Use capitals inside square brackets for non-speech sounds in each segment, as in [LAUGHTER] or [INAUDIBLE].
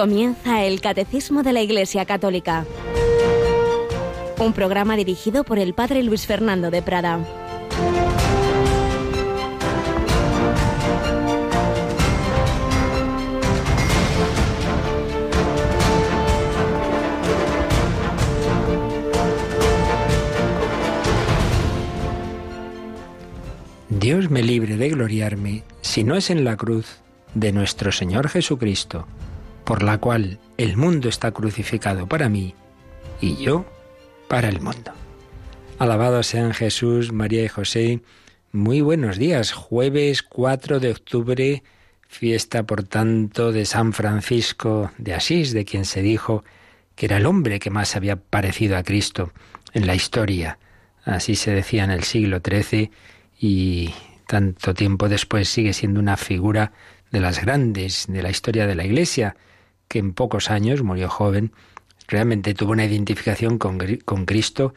Comienza el Catecismo de la Iglesia Católica. Un programa dirigido por el Padre Luis Fernando de Prada. Dios me libre de gloriarme si no es en la cruz de nuestro Señor Jesucristo, por la cual el mundo está crucificado para mí y yo para el mundo. Alabados sean Jesús, María y José. Muy buenos días. Jueves 4 de octubre, fiesta por tanto de San Francisco de Asís, de quien se dijo que era el hombre que más había parecido a Cristo en la historia. Así se decía en el siglo XIII y tanto tiempo después sigue siendo una figura de las grandes de la historia de la Iglesia, que en pocos años murió joven, realmente tuvo una identificación con, con Cristo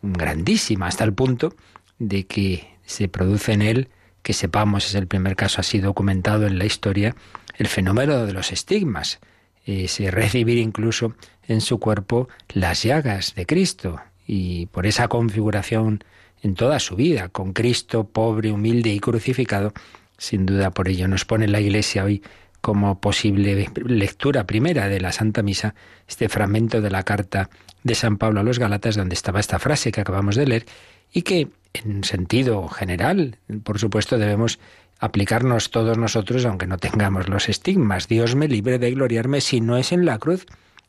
grandísima, hasta el punto de que se produce en él, que sepamos, es el primer caso así documentado en la historia, el fenómeno de los estigmas, ese [LAUGHS] recibir incluso en su cuerpo las llagas de Cristo, y por esa configuración en toda su vida, con Cristo pobre, humilde y crucificado, sin duda por ello nos pone la Iglesia hoy como posible lectura primera de la Santa Misa este fragmento de la carta de San Pablo a los Galatas donde estaba esta frase que acabamos de leer y que en sentido general, por supuesto, debemos aplicarnos todos nosotros aunque no tengamos los estigmas. Dios me libre de gloriarme si no es en la cruz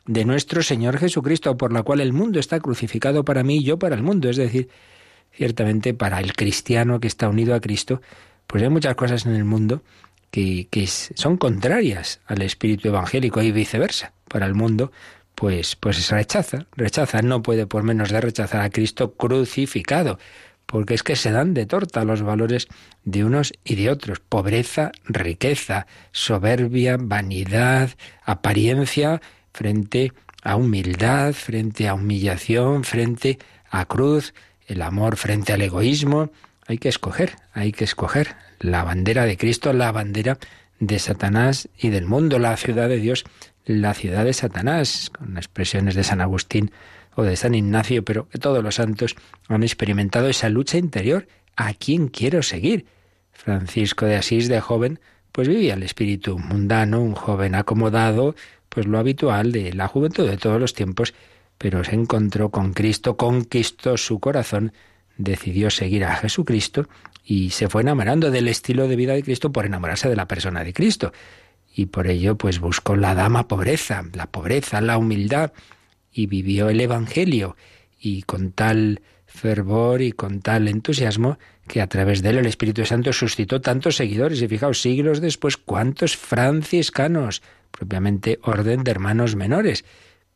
de nuestro Señor Jesucristo, por la cual el mundo está crucificado para mí y yo para el mundo. Es decir, ciertamente para el cristiano que está unido a Cristo, pues hay muchas cosas en el mundo que, que son contrarias al espíritu evangélico y viceversa. Para el mundo, pues, pues rechaza, rechaza, no puede por menos de rechazar a Cristo crucificado, porque es que se dan de torta los valores de unos y de otros. Pobreza, riqueza, soberbia, vanidad, apariencia, frente a humildad, frente a humillación, frente a cruz, el amor frente al egoísmo, hay que escoger, hay que escoger la bandera de Cristo, la bandera de Satanás y del mundo, la ciudad de Dios, la ciudad de Satanás, con expresiones de San Agustín o de San Ignacio, pero que todos los santos han experimentado esa lucha interior. ¿A quién quiero seguir? Francisco de Asís, de joven, pues vivía el espíritu mundano, un joven acomodado, pues lo habitual de la juventud de todos los tiempos, pero se encontró con Cristo, conquistó su corazón, decidió seguir a Jesucristo y se fue enamorando del estilo de vida de Cristo por enamorarse de la persona de Cristo. Y por ello, pues buscó la dama pobreza, la pobreza, la humildad, y vivió el Evangelio, y con tal fervor y con tal entusiasmo que a través de él el Espíritu Santo suscitó tantos seguidores. Y fijaos, siglos después, cuántos franciscanos, propiamente orden de hermanos menores,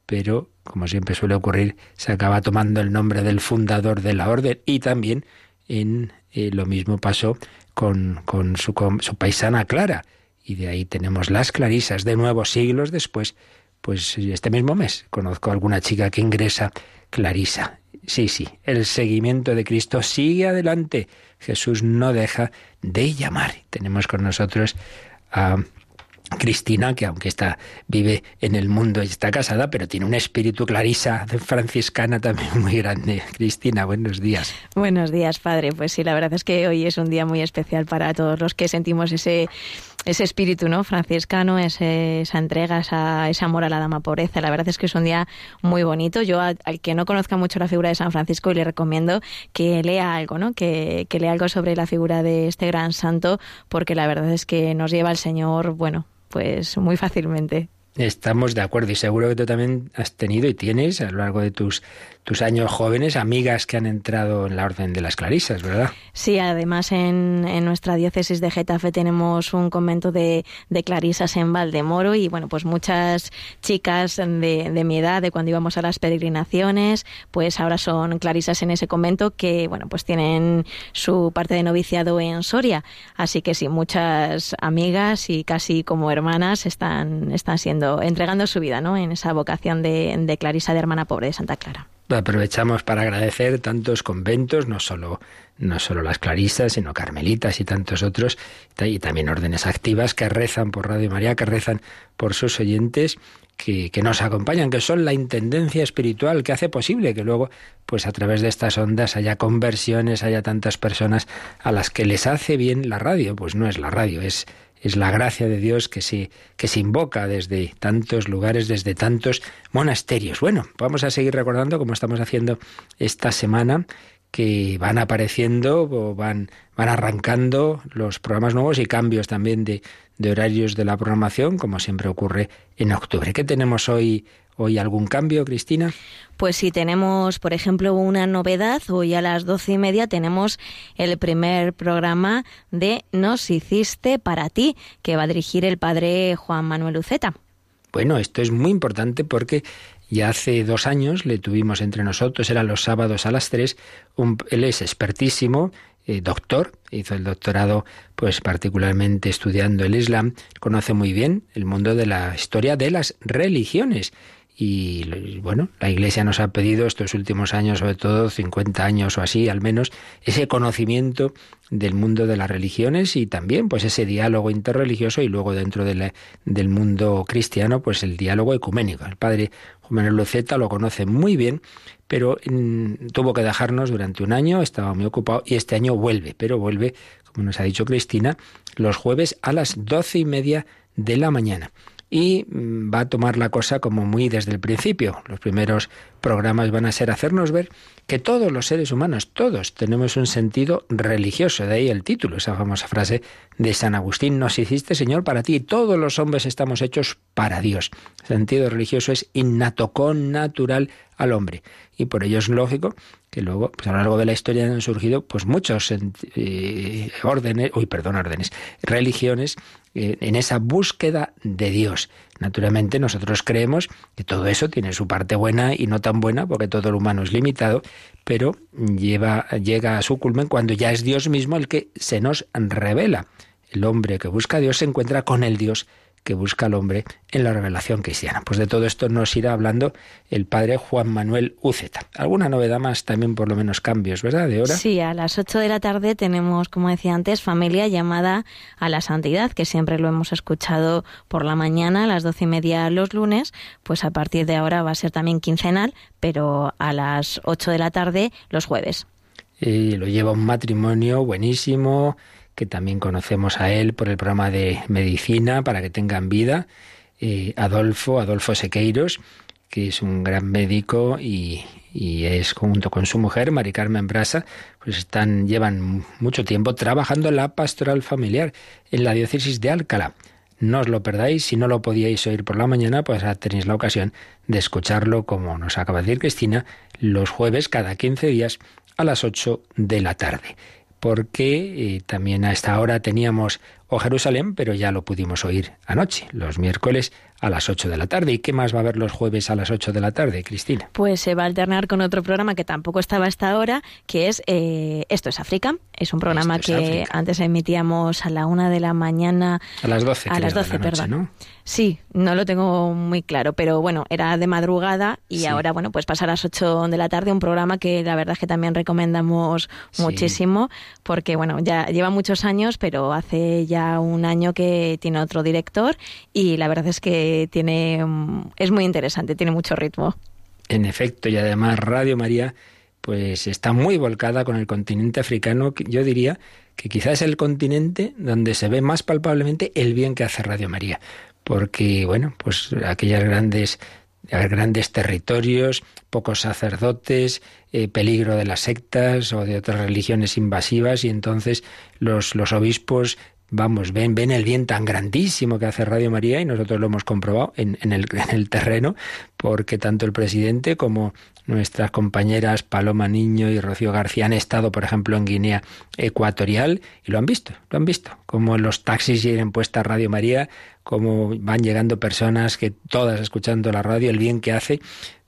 pero, como siempre suele ocurrir, se acaba tomando el nombre del fundador de la orden y también en eh, lo mismo pasó con, con, su, su paisana Clara. Y de ahí tenemos las clarisas, de nuevo, siglos después, pues este mismo mes conozco a alguna chica que ingresa clarisa. Sí, sí, el seguimiento de Cristo sigue adelante. Jesús no deja de llamar. Tenemos con nosotros a Cristina, que aunque está, vive en el mundo y está casada, pero tiene un espíritu clarisa franciscana también muy grande. Cristina, buenos días. Buenos días, padre. Pues sí, la verdad es que hoy es un día muy especial para todos los que sentimos ese ese espíritu no franciscano, ese, esa entrega, esa, ese amor a la dama pobreza. La verdad es que es un día muy bonito. Yo al, que no conozca mucho la figura de San Francisco le recomiendo que lea algo, ¿no? Que, que lea algo sobre la figura de este gran santo, porque la verdad es que nos lleva al Señor, bueno, pues muy fácilmente. Estamos de acuerdo y seguro que tú también has tenido y tienes a lo largo de tus, tus años jóvenes amigas que han entrado en la Orden de las Clarisas, ¿verdad? Sí, además en, nuestra diócesis de Getafe tenemos un convento de, Clarisas en Valdemoro y bueno, pues muchas chicas de, de, mi edad, de cuando íbamos a las peregrinaciones, pues ahora son Clarisas en ese convento que bueno, pues tienen su parte de noviciado en Soria. Así que sí, muchas amigas y casi como hermanas están, están siendo entregando su vida ¿no? en esa vocación de Clarisa de hermana pobre de Santa Clara. Aprovechamos para agradecer tantos conventos, no solo, no solo las clarisas, sino carmelitas y tantos otros, y también órdenes activas que rezan por Radio María, que rezan por sus oyentes, que, que, nos acompañan, que son la intendencia espiritual que hace posible que luego, pues a través de estas ondas haya conversiones, haya tantas personas a las que les hace bien la radio. Pues no es la radio, es es la gracia de Dios que se, que se invoca desde tantos lugares, desde tantos monasterios. Bueno, vamos a seguir recordando, como estamos haciendo esta semana, que van apareciendo o van, van arrancando los programas nuevos y cambios también de, de horarios de la programación, como siempre ocurre en octubre. ¿Qué tenemos hoy ¿Hoy algún cambio, Cristina? Pues sí, tenemos, por ejemplo, una novedad. Hoy a las doce y media tenemos el primer programa de Nos hiciste para ti, que va a dirigir el padre Juan Manuel Uceta. Bueno, esto es muy importante porque ya hace dos años le tuvimos entre nosotros, era los sábados a las tres. él es expertísimo, eh, doctor, hizo el doctorado pues particularmente estudiando el Islam, conoce muy bien el mundo de la historia de las religiones y bueno, la Iglesia nos ha pedido estos últimos años, sobre todo 50 años o así, al menos, ese conocimiento del mundo de las religiones y también pues ese diálogo interreligioso y luego dentro del mundo cristiano pues el diálogo ecuménico. El padre Juan Luceta lo conoce muy bien, pero mm, tuvo que dejarnos durante un año, estaba muy ocupado y este año vuelve, pero vuelve, como nos ha dicho Cristina, los jueves a las doce y media de la mañana y mm, va a tomar la cosa como muy desde el principio. Los primeros programas van a ser hacernos ver que todos los seres humanos, todos, tenemos un sentido religioso, de ahí el título, esa famosa frase de San Agustín, nos hiciste Señor para ti, todos los hombres estamos hechos para Dios. El sentido religioso es innato, con natural al hombre. Y por ello es lógico que luego, pues a lo largo de la historia han surgido pues muchos eh, órdenes, uy, perdón, órdenes, religiones en esa búsqueda de Dios. Naturalmente nosotros creemos que todo eso tiene su parte buena y no tan buena, porque todo el humano es limitado, pero lleva, llega a su culmen cuando ya es Dios mismo el que se nos revela. El hombre que busca a Dios se encuentra con el Dios que busca al hombre en la revelación cristiana. Pues de todo esto nos irá hablando el padre Juan Manuel Uceta. ¿Alguna novedad más? También por lo menos cambios, ¿verdad? De hora. Sí, a las 8 de la tarde tenemos, como decía antes, familia llamada a la santidad, que siempre lo hemos escuchado por la mañana, a las doce y media los lunes, pues a partir de ahora va a ser también quincenal, pero a las 8 de la tarde los jueves. Y lo lleva un matrimonio buenísimo, que también conocemos a él por el programa de medicina para que tengan vida, eh, Adolfo, Adolfo Sequeiros, que es un gran médico y, es junto con su mujer, Mari Carmen Brasa, pues están, llevan mucho tiempo trabajando en la pastoral familiar en la diócesis de Alcalá. No os lo perdáis, si no lo podíais oír por la mañana, pues tenéis la ocasión de escucharlo, como nos acaba de decir Cristina, los jueves cada 15 días a las 8 de la tarde porque eh, también a esta hora teníamos O Jerusalén, pero ya lo pudimos oír anoche, los miércoles a las 8 de la tarde. ¿Y qué más va a haber los jueves a las 8 de la tarde, Cristina? Pues se va a alternar con otro programa que tampoco estaba a esta hora, que es eh, Esto es África. Es un programa que antes emitíamos a la una de la mañana. A las 12. A las 12, perdón. ¿no? Sí, no lo tengo muy claro, pero bueno, era de madrugada y ahora, bueno, pues pasa a las 8 de la tarde, un programa que la verdad es que también recomendamos muchísimo, porque bueno, ya lleva muchos años, pero hace ya un año que tiene otro director y la verdad es que tiene es muy interesante, tiene mucho ritmo. En efecto, y además Radio María pues está muy volcada con el continente africano, yo diría que quizás es el continente donde se ve más palpablemente el bien que hace Radio María, porque bueno, pues aquellas grandes grandes territorios, pocos sacerdotes, eh, peligro de las sectas o de otras religiones invasivas y entonces los, los obispos vamos, ven, ven el bien tan grandísimo que hace Radio María y nosotros lo hemos comprobado en, el, [LAUGHS] el terreno, porque tanto el presidente como nuestras compañeras Paloma Niño y Rocío García han estado, por ejemplo, en Guinea Ecuatorial y lo han visto, lo han visto, como los taxis llegan puesta Radio María, como van llegando personas que todas escuchando la radio, el bien que hace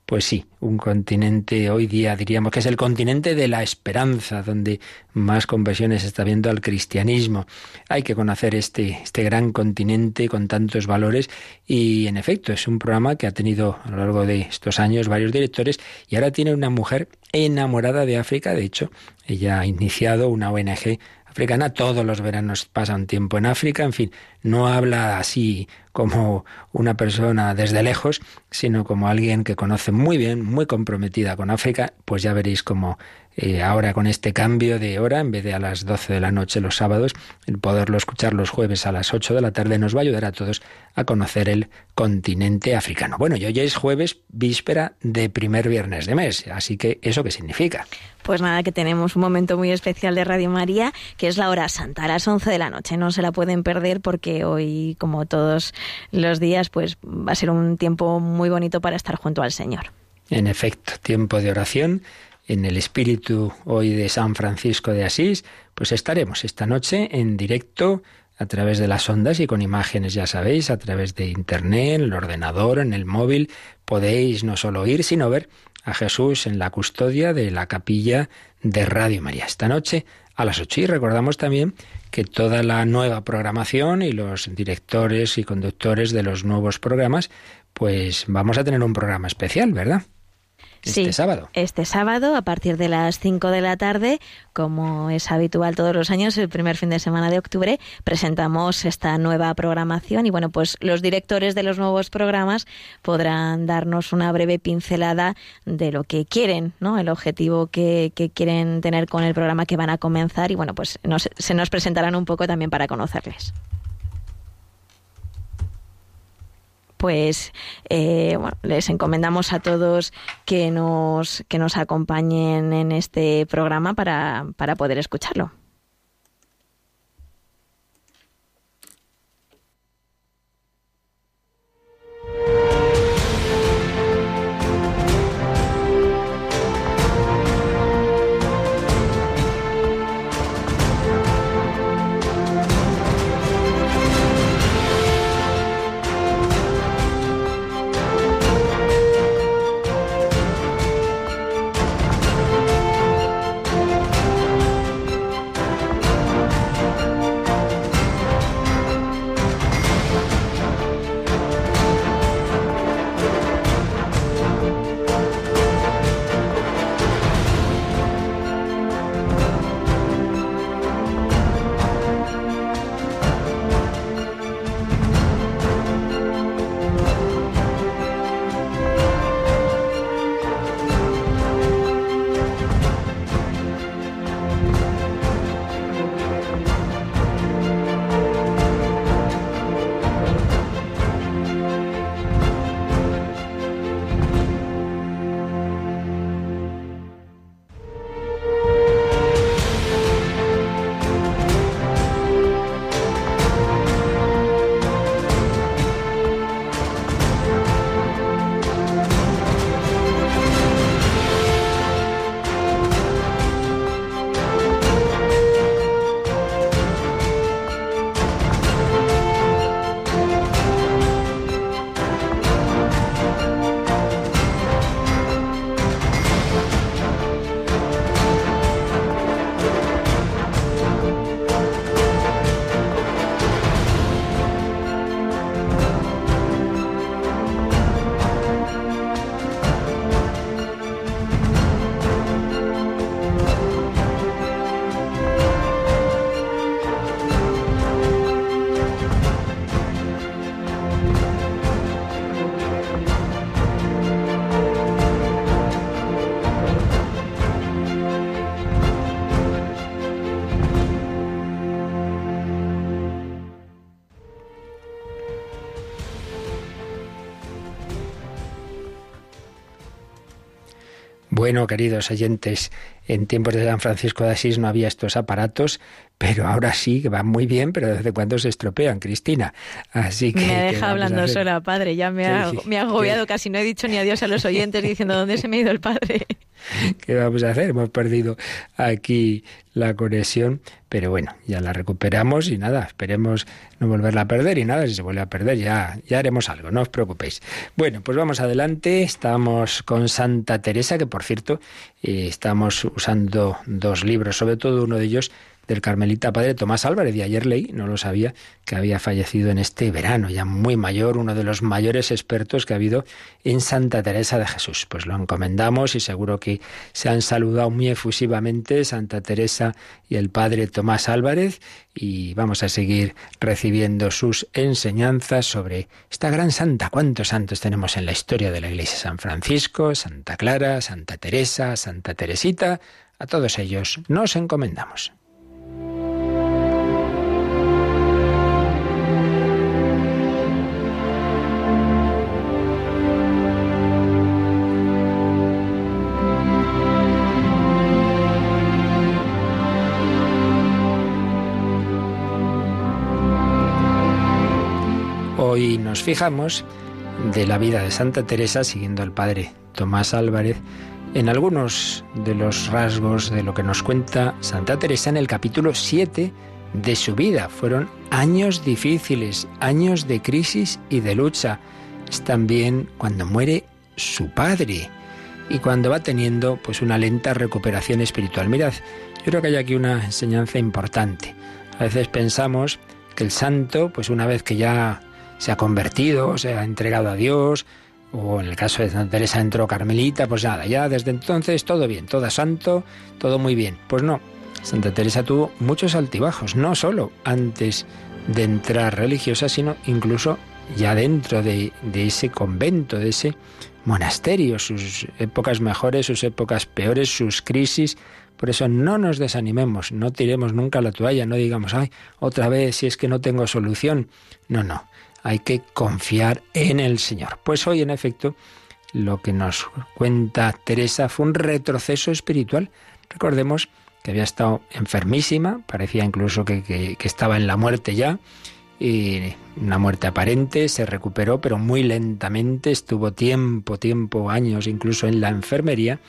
Pues sí, un continente hoy día diríamos que es el continente de la esperanza, donde más conversiones se está viendo al cristianismo. Hay que conocer este, este gran continente con tantos valores y en efecto es un programa que ha tenido a lo largo de estos años varios directores y ahora tiene una mujer enamorada de África. De hecho, ella ha iniciado una ONG africana, todos los veranos pasa un tiempo en África, en fin, no habla así como una persona desde lejos, sino como alguien que conoce muy bien, muy comprometida con África, pues ya veréis cómo eh, ahora con este cambio de hora, en vez de a las 12 de la noche los sábados, el poderlo escuchar los jueves a las 8 de la tarde nos va a ayudar a todos a conocer el continente africano. Bueno, y hoy es jueves, víspera de primer viernes de mes, así que ¿eso qué significa? Pues nada, que tenemos un momento muy especial de Radio María, que es la hora santa, a las 11 de la noche. No se la pueden perder porque hoy, como todos los días, pues va a ser un tiempo muy bonito para estar junto al Señor. En efecto, tiempo de oración en el espíritu hoy de San Francisco de Asís, pues estaremos esta noche en directo a través de las ondas y con imágenes, ya sabéis, a través de Internet, el ordenador, en el móvil, podéis no solo oír, sino ver a Jesús en la custodia de la capilla de Radio María. Esta noche a las ocho. Y recordamos también que toda la nueva programación y los directores y conductores de los nuevos programas, pues vamos a tener un programa especial, ¿verdad? Este sábado. Este sábado, a partir de las 5 de la tarde, como es habitual todos los años, el primer fin de semana de octubre, presentamos esta nueva programación y bueno, pues los directores de los nuevos programas podrán darnos una breve pincelada de lo que quieren, ¿no? El objetivo que, que quieren tener con el programa que van a comenzar y bueno, pues se nos presentarán un poco también para conocerles. Pues eh, bueno, les encomendamos a todos que nos, que nos acompañen en este programa para, para poder escucharlo. Bueno, queridos oyentes, en tiempos de San Francisco de Asís no había estos aparatos, pero ahora sí, que van muy bien, pero desde cuando se estropean, Cristina. Así que. Me deja hablando sola, padre. Ya me ha, me ha agobiado, casi no he dicho ni adiós a los oyentes diciendo dónde se me ha ido el padre. [LAUGHS] [LAUGHS] ¿Qué vamos a hacer? Hemos perdido aquí la conexión, pero bueno, ya la recuperamos y nada, esperemos no volverla a perder y nada, si se vuelve a perder ya, ya haremos algo, no os preocupéis. Bueno, pues vamos adelante, estamos con Santa Teresa, que por cierto, eh, estamos usando dos libros, sobre todo uno de ellos del carmelita padre Tomás Álvarez. Y ayer leí, no lo sabía, que había fallecido en este verano, ya muy mayor, uno de los mayores expertos que ha habido en Santa Teresa de Jesús. Pues lo encomendamos y seguro que se han saludado muy efusivamente Santa Teresa y el padre Tomás Álvarez y vamos a seguir recibiendo sus enseñanzas sobre esta gran santa. ¿Cuántos santos tenemos en la historia de la Iglesia? San Francisco, Santa Clara, Santa Teresa, Santa Teresita. A todos ellos nos encomendamos. Hoy nos fijamos de la vida de Santa Teresa, siguiendo al padre Tomás Álvarez, en algunos de los rasgos de lo que nos cuenta Santa Teresa en el capítulo 7 de su vida. Fueron años difíciles, años de crisis y de lucha. Es también cuando muere su padre y cuando va teniendo pues una lenta recuperación espiritual. Mirad, yo creo que hay aquí una enseñanza importante. A veces pensamos que el santo, pues una vez que ya se ha convertido, se ha entregado a Dios, o en el caso de Santa Teresa entró Carmelita, pues nada, ya desde entonces todo bien, todo santo, todo muy bien. Pues no, Santa Teresa tuvo muchos altibajos, no solo antes de entrar religiosa, sino incluso ya dentro de, de ese convento, de ese monasterio, sus épocas mejores, sus épocas peores, sus crisis. Por eso no nos desanimemos, no tiremos nunca la toalla, no digamos, ay, otra vez, si es que no tengo solución. No, no hay que confiar en el Señor. Pues hoy, en efecto, lo que nos cuenta Teresa fue un retroceso espiritual. Recordemos que había estado enfermísima, parecía incluso que, estaba en la muerte ya, y una muerte aparente, se recuperó, pero muy lentamente, estuvo tiempo, tiempo, años incluso en la enfermería,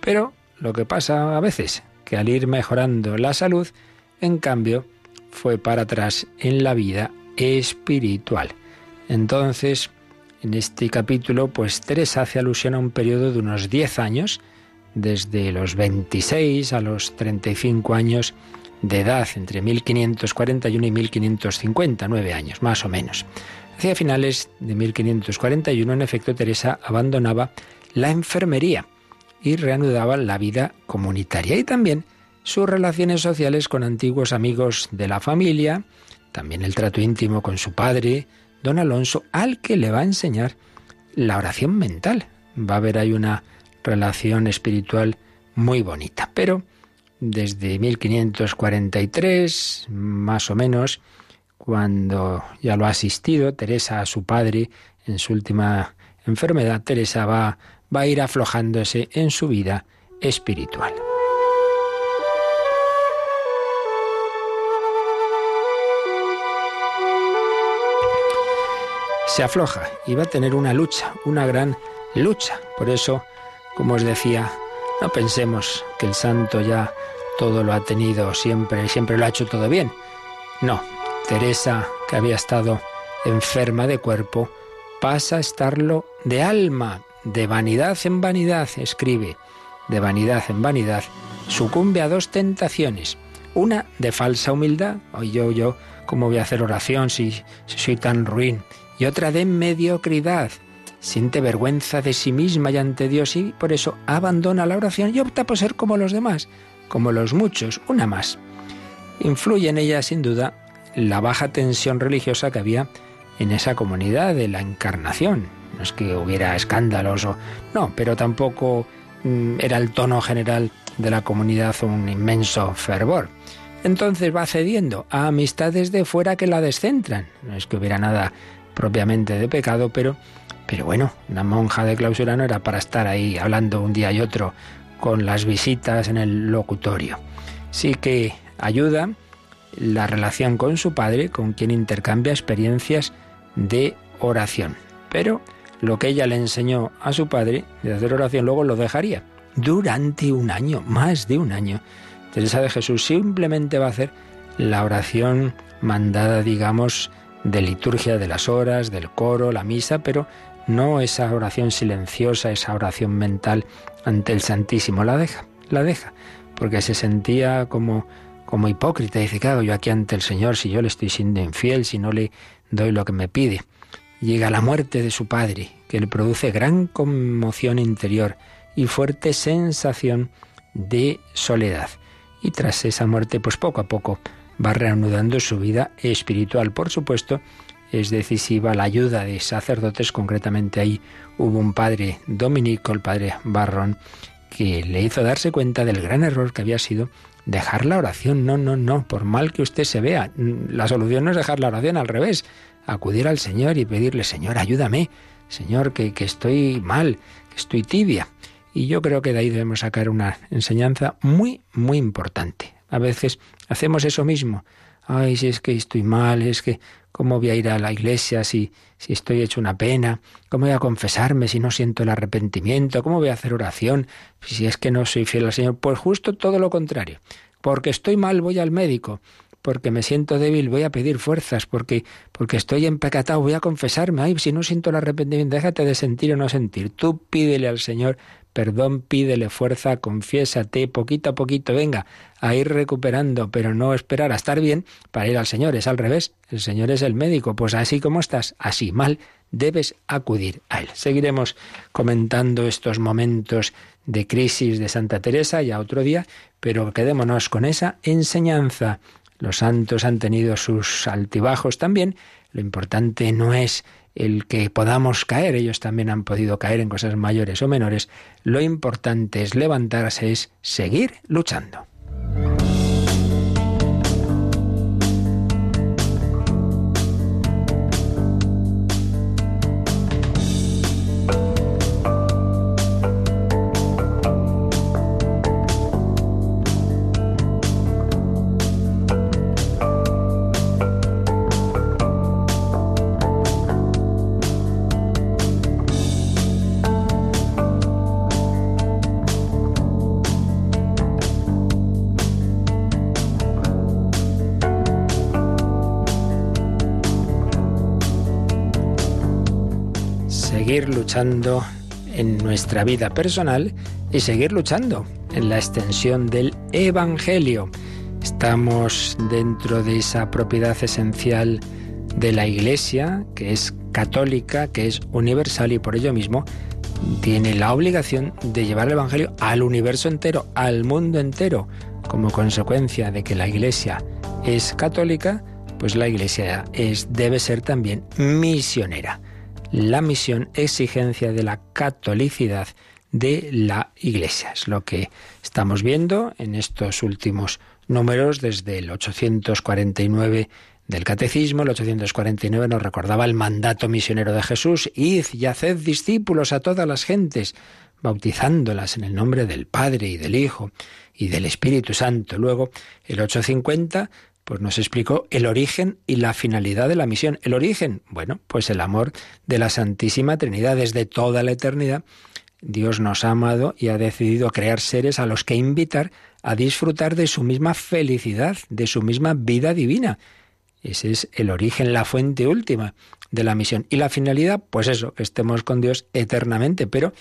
pero lo que pasa a veces, que al ir mejorando la salud, en cambio, fue para atrás en la vida espiritual. Entonces, en este capítulo, pues Teresa hace alusión a un periodo de unos 10 años, desde los 26 a los 35 años de edad, entre 1541 y 1550, nueve años, más o menos. Hacia finales de 1541, en efecto, Teresa abandonaba la enfermería y reanudaba la vida comunitaria y también sus relaciones sociales con antiguos amigos de la familia, también el trato íntimo con su padre, don Alonso, al que le va a enseñar la oración mental. Va a haber ahí una relación espiritual muy bonita. Pero desde 1543, más o menos, cuando ya lo ha asistido Teresa a su padre en su última enfermedad, Teresa va, va a ir aflojándose en su vida espiritual. Se afloja y va a tener una lucha, una gran lucha. Por eso, como os decía, no pensemos que el santo ya todo lo ha tenido siempre, siempre lo ha hecho todo bien. No, Teresa, que había estado enferma de cuerpo, pasa a estarlo de alma, de vanidad en vanidad, escribe, de vanidad en vanidad, sucumbe a dos tentaciones. Una de falsa humildad, hoy yo, yo, ¿cómo voy a hacer oración si, si soy tan ruin? Y otra de mediocridad. Siente vergüenza de sí misma y ante Dios y por eso abandona la oración y opta por ser como los demás, como los muchos, una más. Influye en ella sin duda la baja tensión religiosa que había en esa comunidad de la encarnación. No es que hubiera escándalos o... No, pero tampoco mm, era el tono general de la comunidad un inmenso fervor. Entonces va cediendo a amistades de fuera que la descentran. No es que hubiera nada propiamente de pecado, pero, pero bueno, una monja de clausura no era para estar ahí hablando un día y otro con las visitas en el locutorio. Sí que ayuda la relación con su padre, con quien intercambia experiencias de oración. Pero lo que ella le enseñó a su padre de hacer oración luego lo dejaría. durante un año, más de un año. Teresa de Jesús simplemente va a hacer la oración mandada, digamos, de liturgia de las horas, del coro, la misa, pero no esa oración silenciosa, esa oración mental ante el Santísimo. La deja, la deja, porque se sentía como, como hipócrita. Dice, ¿qué hago yo aquí ante el Señor si yo le estoy siendo infiel, si no le doy lo que me pide? Llega la muerte de su padre, que le produce gran conmoción interior y fuerte sensación de soledad. Y tras esa muerte, pues poco a poco va reanudando su vida espiritual. Por supuesto, es decisiva la ayuda de sacerdotes, concretamente ahí hubo un padre dominico, el padre Barrón, que le hizo darse cuenta del gran error que había sido dejar la oración. No, no, no, por mal que usted se vea. La solución no es dejar la oración, al revés, acudir al Señor y pedirle, Señor, ayúdame, Señor, que, que estoy mal, que estoy tibia. Y yo creo que de ahí debemos sacar una enseñanza muy, muy importante. A veces hacemos eso mismo. Ay, si es que estoy mal, es que cómo voy a ir a la iglesia si, si estoy hecho una pena, cómo voy a confesarme si no siento el arrepentimiento, cómo voy a hacer oración si es que no soy fiel al Señor. Pues justo todo lo contrario. Porque estoy mal voy al médico, porque me siento débil voy a pedir fuerzas, porque, porque estoy empecatado voy a confesarme. Ay, si no siento el arrepentimiento, déjate de sentir o no sentir. Tú pídele al Señor perdón, pídele fuerza, confiésate poquito a poquito, venga, a ir recuperando, pero no esperar a estar bien para ir al Señor, es al revés, el Señor es el médico, pues así como estás, así mal, debes acudir a Él. Seguiremos comentando estos momentos de crisis de Santa Teresa ya otro día, pero quedémonos con esa enseñanza. Los santos han tenido sus altibajos también, lo importante no es el que podamos caer, ellos también han podido caer en cosas mayores o menores, lo importante es levantarse, es seguir luchando. Luchando en nuestra vida personal y seguir luchando en la extensión del Evangelio. Estamos dentro de esa propiedad esencial de la Iglesia, que es católica, que es universal y por ello mismo tiene la obligación de llevar el Evangelio al universo entero, al mundo entero. Como consecuencia de que la Iglesia es católica, pues la Iglesia es, debe ser también misionera la misión exigencia de la catolicidad de la Iglesia. Es lo que estamos viendo en estos últimos números desde el 849 del Catecismo. El 849 nos recordaba el mandato misionero de Jesús, id y haced discípulos a todas las gentes, bautizándolas en el nombre del Padre y del Hijo y del Espíritu Santo. Luego, el 850 pues nos explicó el origen y la finalidad de la misión. El origen, bueno, pues el amor de la Santísima Trinidad desde toda la eternidad. Dios nos ha amado y ha decidido crear seres a los que invitar a disfrutar de su misma felicidad, de su misma vida divina. Ese es el origen, la fuente última de la misión. Y la finalidad, pues eso, que estemos con Dios eternamente. Pero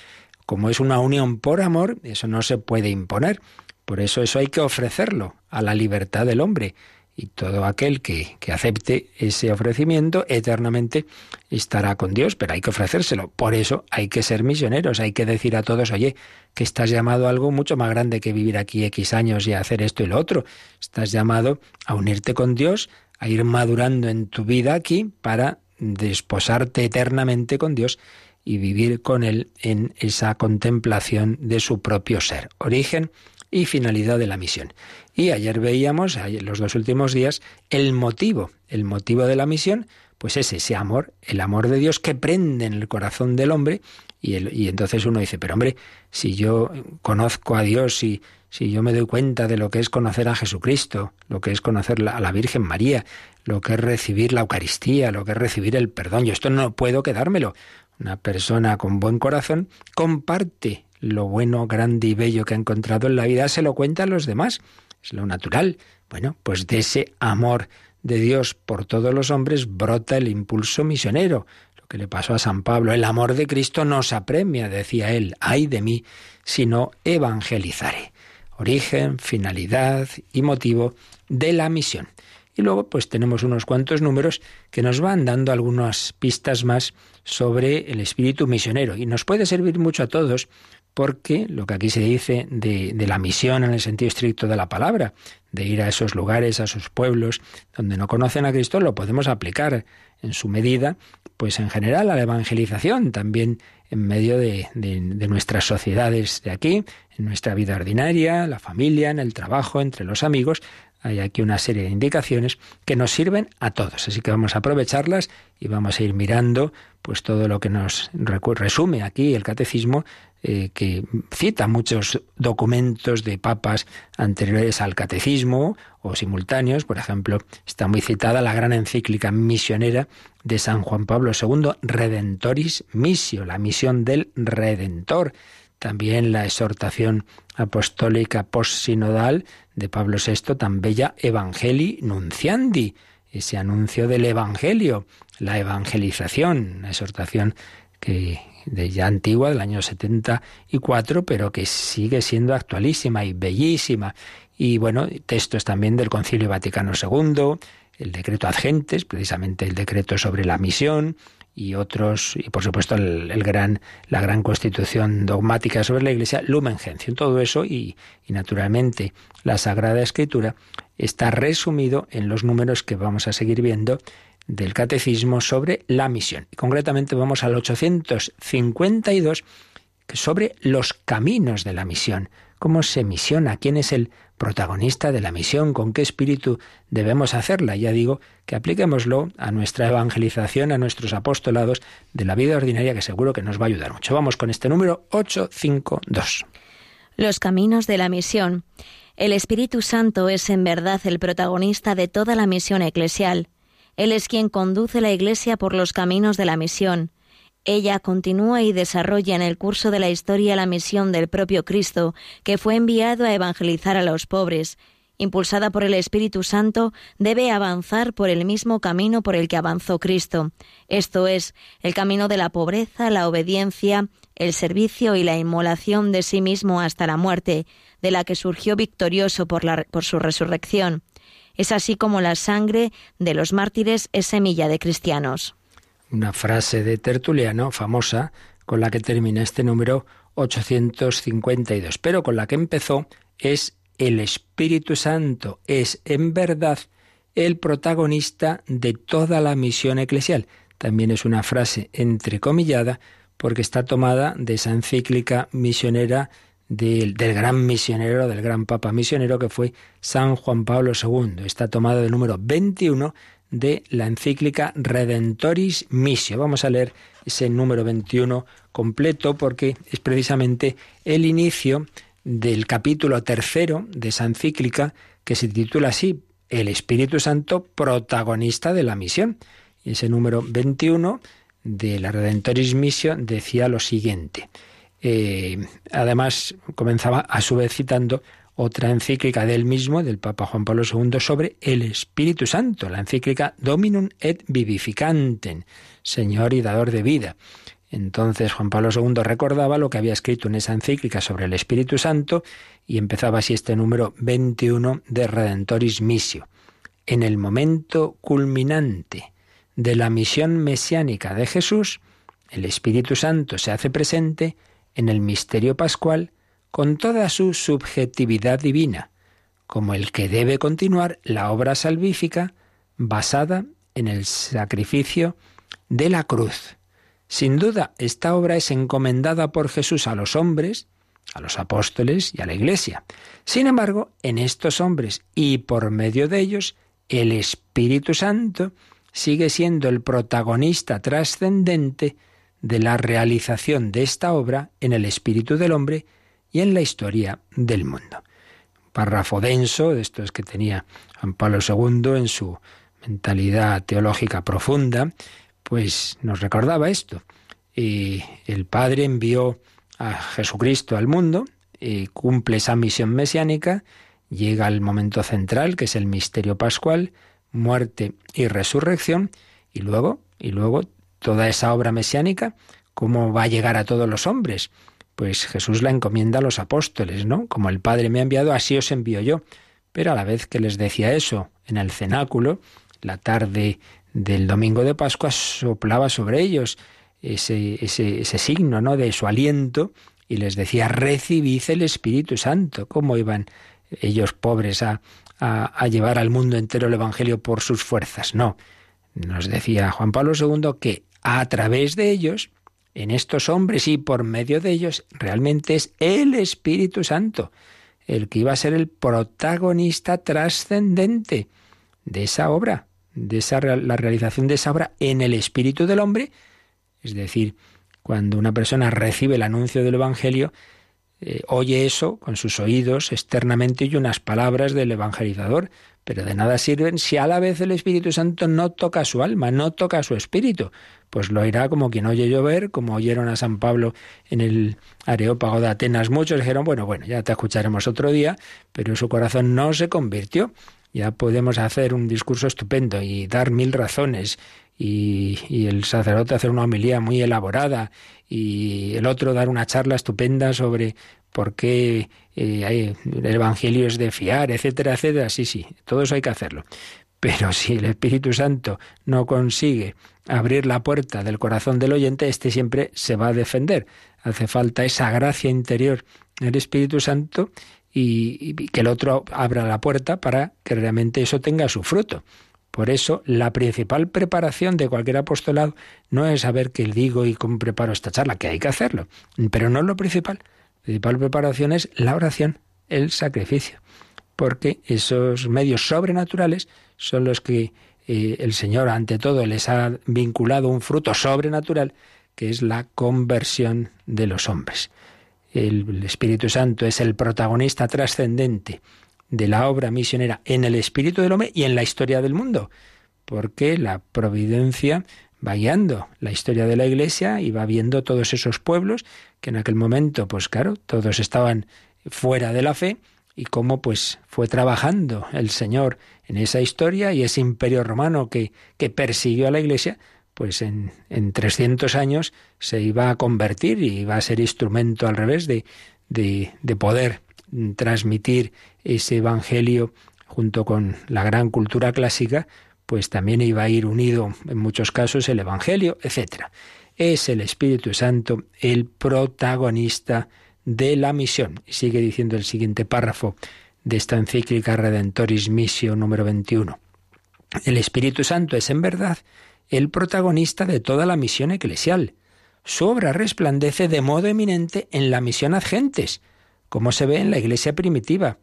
como es una unión por amor, eso no se puede imponer. Por eso eso hay que ofrecerlo a la libertad del hombre y todo aquel que, que, acepte ese ofrecimiento eternamente estará con Dios, pero hay que ofrecérselo. Por eso hay que ser misioneros, hay que decir a todos, oye, que estás llamado a algo mucho más grande que vivir aquí X años y hacer esto y lo otro. Estás llamado a unirte con Dios, a ir madurando en tu vida aquí para desposarte eternamente con Dios y vivir con Él en esa contemplación de su propio ser. Origen y finalidad de la misión. Y ayer veíamos, los dos últimos días, el motivo, el motivo de la misión, pues es ese amor, el amor de Dios que prende en el corazón del hombre. Y, y entonces uno dice, pero hombre, si yo conozco a Dios y si yo me doy cuenta de lo que es conocer a Jesucristo, lo que es conocer a la Virgen María, lo que es recibir la Eucaristía, lo que es recibir el perdón, yo esto no puedo quedármelo. Una persona con buen corazón comparte lo bueno, grande y bello que ha encontrado en la vida, se lo cuenta a los demás. Es lo natural. Bueno, pues de ese amor de Dios por todos los hombres brota el impulso misionero. Lo que le pasó a San Pablo, el amor de Cristo nos apremia, decía él, ay de mí si no evangelizaré. Origen, finalidad y motivo de la misión. Y luego pues tenemos unos cuantos números que nos van dando algunas pistas más sobre el espíritu misionero y nos puede servir mucho a todos porque lo que aquí se dice de, la misión en el sentido estricto de la palabra, de ir a esos lugares, a esos pueblos donde no conocen a Cristo, lo podemos aplicar en su medida, pues en general a la evangelización, también en medio de, de nuestras sociedades de aquí, en nuestra vida ordinaria, la familia, en el trabajo, entre los amigos, hay aquí una serie de indicaciones que nos sirven a todos, así que vamos a aprovecharlas y vamos a ir mirando pues todo lo que nos resume aquí el catecismo eh, que cita muchos documentos de papas anteriores al catecismo o simultáneos, por ejemplo, está muy citada la gran encíclica misionera de San Juan Pablo II, Redentoris Missio, la misión del Redentor. También la exhortación apostólica postsinodal de Pablo VI, tan bella Evangelii Nunciandi, ese anuncio del Evangelio, la evangelización, una exhortación que de ya antigua, del año 74, pero que sigue siendo actualísima y bellísima. Y bueno, textos también del Concilio Vaticano II, el decreto Adgentes, precisamente el decreto sobre la misión, y otros, y por supuesto el, gran, la gran constitución dogmática sobre la Iglesia, Lumen Gentium. Todo eso y, y naturalmente la Sagrada Escritura está resumido en los números que vamos a seguir viendo del Catecismo sobre la misión. Y concretamente vamos al 852 sobre los caminos de la misión. ¿Cómo se misiona? ¿Quién es el protagonista de la misión, con qué espíritu debemos hacerla. Ya digo que apliquémoslo a nuestra evangelización, a nuestros apostolados de la vida ordinaria, que seguro que nos va a ayudar mucho. Vamos con este número 852. Los caminos de la misión. El Espíritu Santo es en verdad el protagonista de toda la misión eclesial. Él es quien conduce la Iglesia por los caminos de la misión. Ella continúa y desarrolla en el curso de la historia la misión del propio Cristo, que fue enviado a evangelizar a los pobres. Impulsada por el Espíritu Santo, debe avanzar por el mismo camino por el que avanzó Cristo, esto es, el camino de la pobreza, la obediencia, el servicio y la inmolación de sí mismo hasta la muerte, de la que surgió victorioso por, por su resurrección. Es así como la sangre de los mártires es semilla de cristianos una frase de Tertuliano famosa con la que termina este número 852, pero con la que empezó es el Espíritu Santo, es en verdad el protagonista de toda la misión eclesial. También es una frase entrecomillada porque está tomada de esa encíclica misionera del, del, gran misionero, del gran papa misionero que fue San Juan Pablo II. Está tomada del número 21 de la encíclica Redentoris Missio. Vamos a leer ese número 21 completo porque es precisamente el inicio del capítulo tercero de esa encíclica que se titula así, El Espíritu Santo, protagonista de la misión. Y ese número 21 de la Redentoris Missio decía lo siguiente. Eh, además, comenzaba a su vez citando otra encíclica del mismo, del Papa Juan Pablo II, sobre el Espíritu Santo, la encíclica Dominum et Vivificantem, Señor y dador de vida. Entonces Juan Pablo II recordaba lo que había escrito en esa encíclica sobre el Espíritu Santo y empezaba así este número 21 de Redentoris Missio. En el momento culminante de la misión mesiánica de Jesús, el Espíritu Santo se hace presente en el misterio pascual con toda su subjetividad divina, como el que debe continuar la obra salvífica basada en el sacrificio de la cruz. Sin duda, esta obra es encomendada por Jesús a los hombres, a los apóstoles y a la Iglesia. Sin embargo, en estos hombres y por medio de ellos, el Espíritu Santo sigue siendo el protagonista trascendente de la realización de esta obra en el espíritu del hombre y en la historia del mundo. Un párrafo denso de estos que tenía Juan Pablo II en su mentalidad teológica profunda, pues nos recordaba esto. Y el Padre envió a Jesucristo al mundo, y cumple esa misión mesiánica, llega el momento central, que es el misterio pascual, muerte y resurrección, y luego, y luego toda esa obra mesiánica, ¿cómo va a llegar a todos los hombres? Pues Jesús la encomienda a los apóstoles, ¿no? Como el Padre me ha enviado, así os envío yo. Pero a la vez que les decía eso en el cenáculo, la tarde del domingo de Pascua soplaba sobre ellos ese, signo ¿no? de su aliento y les decía, recibid el Espíritu Santo. ¿Cómo iban ellos pobres a, a, llevar al mundo entero el Evangelio por sus fuerzas? No. Nos decía Juan Pablo II que a través de ellos, en estos hombres y por medio de ellos, realmente es el Espíritu Santo el que iba a ser el protagonista trascendente de esa obra, de esa, la realización de esa obra en el espíritu del hombre, es decir, cuando una persona recibe el anuncio del Evangelio, eh, oye eso con sus oídos externamente y unas palabras del evangelizador, pero de nada sirven si a la vez el Espíritu Santo no toca su alma, no toca su espíritu. Pues lo irá como quien oye llover, como oyeron a San Pablo en el Areópago de Atenas. Muchos dijeron, bueno, bueno, ya te escucharemos otro día, pero su corazón no se convirtió. Ya podemos hacer un discurso estupendo y dar mil razones y, y, el sacerdote hacer una homilía muy elaborada y el otro dar una charla estupenda sobre por qué eh, el Evangelio es de fiar, etcétera, etcétera. Sí, sí, todo eso hay que hacerlo. Pero [LAUGHS] si el Espíritu Santo no consigue abrir la puerta del corazón del oyente, éste siempre se va a defender. Hace falta esa gracia interior del Espíritu Santo y, que el otro abra la puerta para que realmente eso tenga su fruto. Por eso, la principal preparación de cualquier apostolado no es saber qué digo y cómo preparo esta charla, que hay que hacerlo, pero no es lo principal. La principal preparación es la oración, el sacrificio, porque esos medios sobrenaturales son los que eh, el Señor ante todo les ha vinculado un fruto sobrenatural, que es la conversión de los hombres. El Espíritu Santo es el protagonista trascendente de la obra misionera en el espíritu del hombre y en la historia del mundo, porque la providencia va guiando la historia de la Iglesia y va viendo todos esos pueblos que en aquel momento, pues claro, todos estaban fuera de la fe y cómo pues fue trabajando el Señor en esa historia y ese imperio romano que, que persiguió a la Iglesia, pues en, en 300 años se iba a convertir y iba a ser instrumento al revés de, de, de poder transmitir ese Evangelio junto con la gran cultura clásica, pues también iba a ir unido en muchos casos el Evangelio, etc. Es el Espíritu Santo el protagonista de la misión. Sigue diciendo el siguiente párrafo de esta encíclica Redentoris Missio número 21. El Espíritu Santo es en verdad el protagonista de toda la misión eclesial. Su obra resplandece de modo eminente en la misión ad gentes, como se ve en la iglesia primitiva,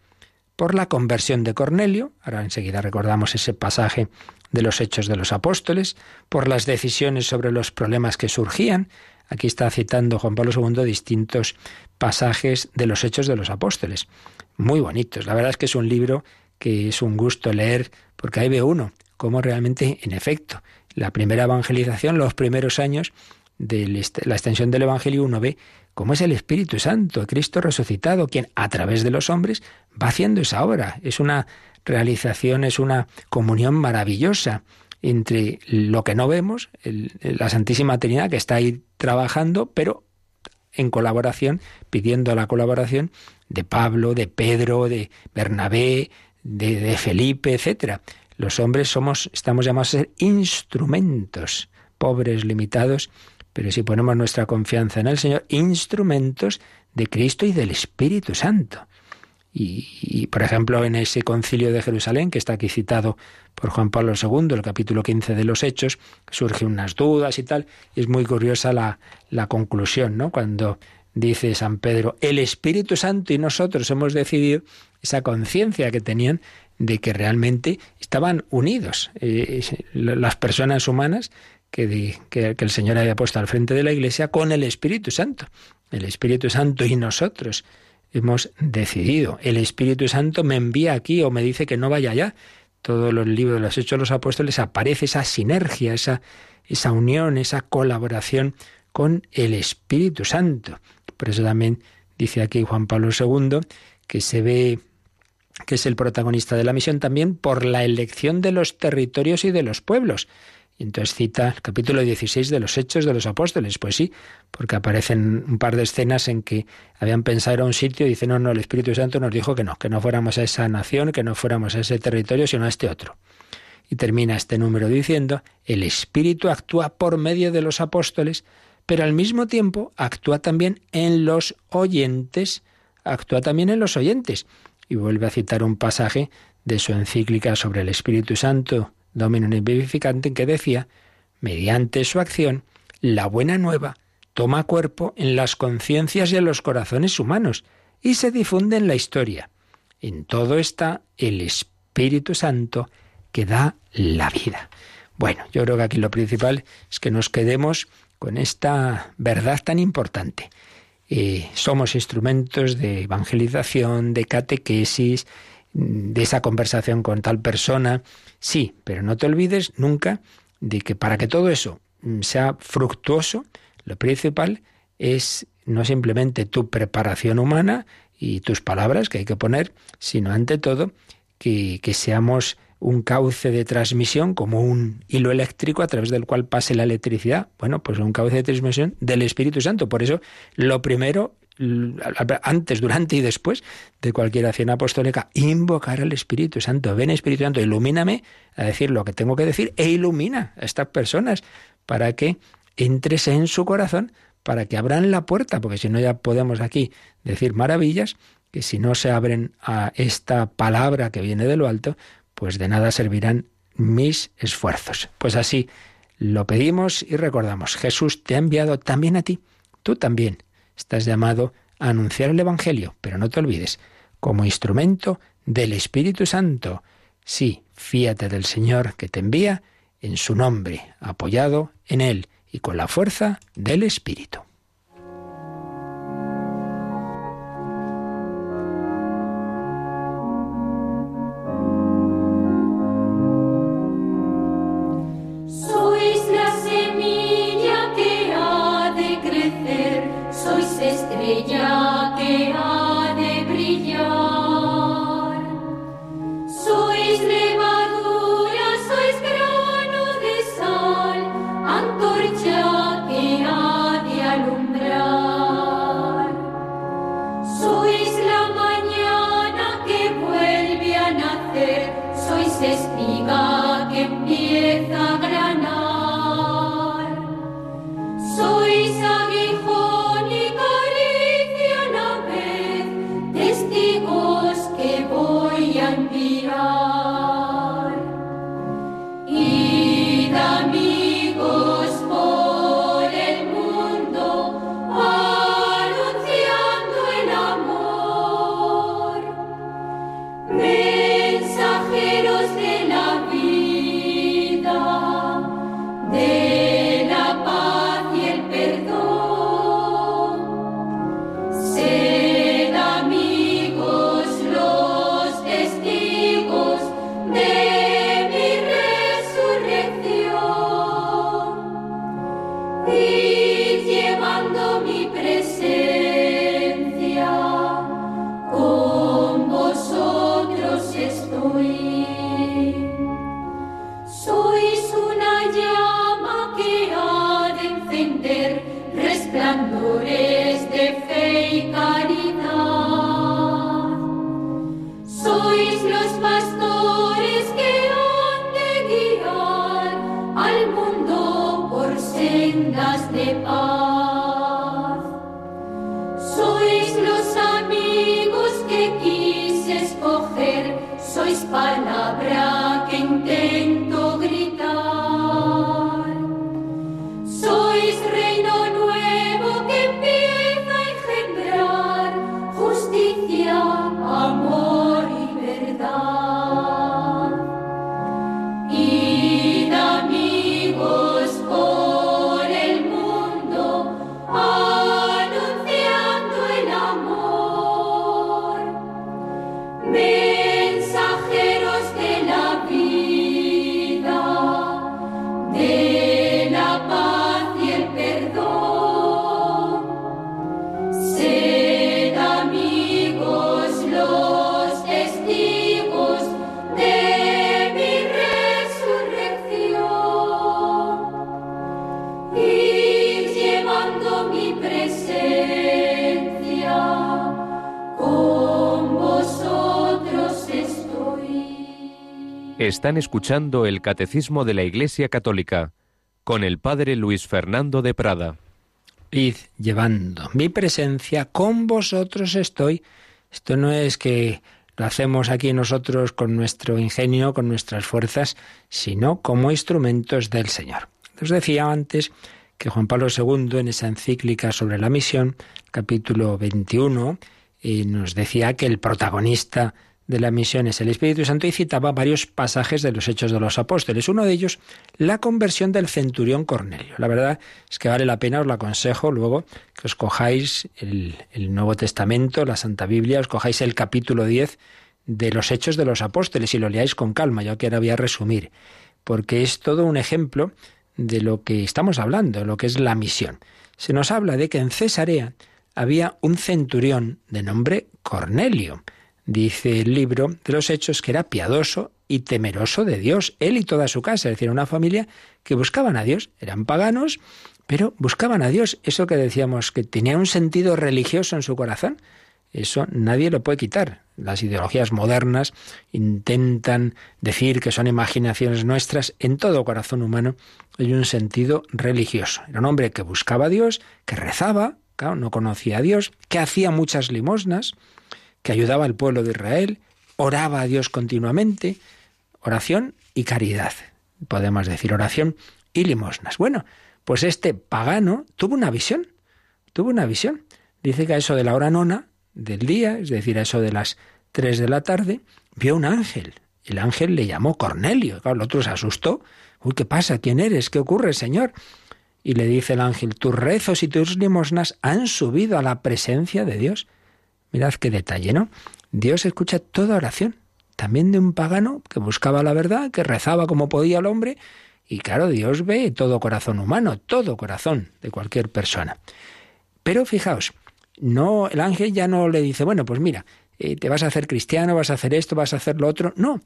por la conversión de Cornelio, ahora enseguida recordamos ese pasaje de los hechos de los apóstoles, por las decisiones sobre los problemas que surgían. Aquí está citando Juan Pablo II distintos pasajes de los hechos de los apóstoles. Muy bonitos. La verdad es que es un libro que es un gusto leer, porque ahí ve uno cómo realmente, en efecto, la primera evangelización, los primeros años de la extensión del Evangelio, uno ve como es el Espíritu Santo, Cristo resucitado, quien a través de los hombres va haciendo esa obra. Es una realización, es una comunión maravillosa entre lo que no vemos, la Santísima Trinidad que está ahí trabajando, pero en colaboración, pidiendo la colaboración de Pablo, de Pedro, de Bernabé, de, de Felipe, etcétera. Los hombres somos, estamos llamados a ser instrumentos, pobres, limitados, pero si ponemos nuestra confianza en el Señor, instrumentos de Cristo y del Espíritu Santo. Y, por ejemplo, en ese concilio de Jerusalén, que está aquí citado por Juan Pablo II, el capítulo 15 de los Hechos, surgen unas dudas y tal, y es muy curiosa la, conclusión, ¿no? Cuando dice San Pedro, el Espíritu Santo y nosotros hemos decidido esa conciencia que tenían de que realmente estaban unidos. Eh, las personas humanas que, el Señor haya puesto al frente de la Iglesia con el Espíritu Santo. El Espíritu Santo y nosotros hemos decidido. El Espíritu Santo me envía aquí o me dice que no vaya allá. Todos los libros de los Hechos de los Apóstoles aparece esa sinergia, esa, esa unión, esa colaboración con el Espíritu Santo. Por eso también dice aquí Juan Pablo II que se ve que es el protagonista de la misión también por la elección de los territorios y de los pueblos. Y entonces cita el capítulo 16 de los Hechos de los Apóstoles. Pues sí, porque aparecen un par de escenas en que habían pensado ir a un sitio y dicen, no, no, el Espíritu Santo nos dijo que no, que no fuéramos a esa nación, que no fuéramos a ese territorio, sino a este otro. Y termina este número diciendo, el Espíritu actúa por medio de los apóstoles, pero al mismo tiempo actúa también en los oyentes, actúa también en los oyentes. Y vuelve a citar un pasaje de su encíclica sobre el Espíritu Santo, Dominum Vivificante, que decía, mediante su acción, la buena nueva toma cuerpo en las conciencias y en los corazones humanos y se difunde en la historia. En todo está el Espíritu Santo que da la vida. Bueno, yo creo que aquí lo principal es que nos quedemos con esta verdad tan importante. Eh, somos instrumentos de evangelización, de catequesis, de esa conversación con tal persona. Sí, pero no te olvides nunca de que para que todo eso mm, sea fructuoso, lo principal es no simplemente tu preparación humana y tus palabras que hay que poner, sino ante todo que, que seamos un cauce de transmisión como un hilo eléctrico a través del cual pase la electricidad. Bueno, pues un cauce de transmisión del Espíritu Santo. Por eso, lo primero, antes, durante y después de cualquier acción apostólica, invocar al Espíritu Santo. Ven Espíritu Santo, ilumíname a decir lo que tengo que decir e ilumina a estas personas para que entres en su corazón, para que abran la puerta, porque si no ya podemos aquí decir maravillas, que si no se abren a esta palabra que viene de lo alto, pues de nada servirán mis esfuerzos. Pues así lo pedimos y recordamos, Jesús te ha enviado también a ti, tú también estás llamado a anunciar el Evangelio, pero no te olvides, como instrumento del Espíritu Santo. Sí, fíate del Señor que te envía en su nombre, apoyado en Él y con la fuerza del Espíritu. Están escuchando el Catecismo de la Iglesia Católica con el Padre Luis Fernando de Prada. Id llevando mi presencia, con vosotros estoy. Esto no es que lo hacemos aquí nosotros con nuestro ingenio, con nuestras fuerzas, sino como instrumentos del Señor. Les decía antes que Juan Pablo II, en esa encíclica sobre la misión, capítulo 21, eh, nos decía que el protagonista de la misión es el Espíritu Santo y citaba varios pasajes de los Hechos de los Apóstoles. Uno de ellos, la conversión del centurión Cornelio. La verdad es que vale la pena, os lo aconsejo luego, que os cojáis el, el Nuevo Testamento, la Santa Biblia, os cojáis el capítulo 10 de los Hechos de los Apóstoles y lo leáis con calma, yo que ahora voy a resumir, porque es todo un ejemplo de lo que estamos hablando, lo que es la misión. Se nos habla de que en Cesarea había un centurión de nombre Cornelio, Dice el libro de los Hechos que era piadoso y temeroso de Dios, él y toda su casa, es decir, una familia que buscaban a Dios, eran paganos, pero buscaban a Dios, eso que decíamos que tenía un sentido religioso en su corazón, eso nadie lo puede quitar. Las ideologías modernas intentan decir que son imaginaciones nuestras. En todo corazón humano hay un sentido religioso. Era un hombre que buscaba a Dios, que rezaba, claro, no conocía a Dios, que hacía muchas limosnas, que ayudaba al pueblo de Israel, oraba a Dios continuamente, oración y caridad. Podemos decir oración y limosnas. Bueno, pues este pagano tuvo una visión, tuvo una visión. Dice que a eso de la hora nona del día, es decir, a eso de las tres de la tarde, vio un ángel. El ángel le llamó Cornelio. El otro se asustó. Uy, ¿qué pasa? ¿Quién eres? ¿Qué ocurre, Señor? Y le dice el ángel, tus rezos y tus limosnas han subido a la presencia de Dios. Mirad qué detalle, ¿no? Dios escucha toda oración, también de un pagano que buscaba la verdad, que rezaba como podía el hombre, y claro, Dios ve todo corazón humano, todo corazón de cualquier persona. Pero fijaos, no, el ángel ya no le dice, bueno, pues mira, eh, te vas a hacer cristiano, vas a hacer esto, vas a hacer lo otro. No,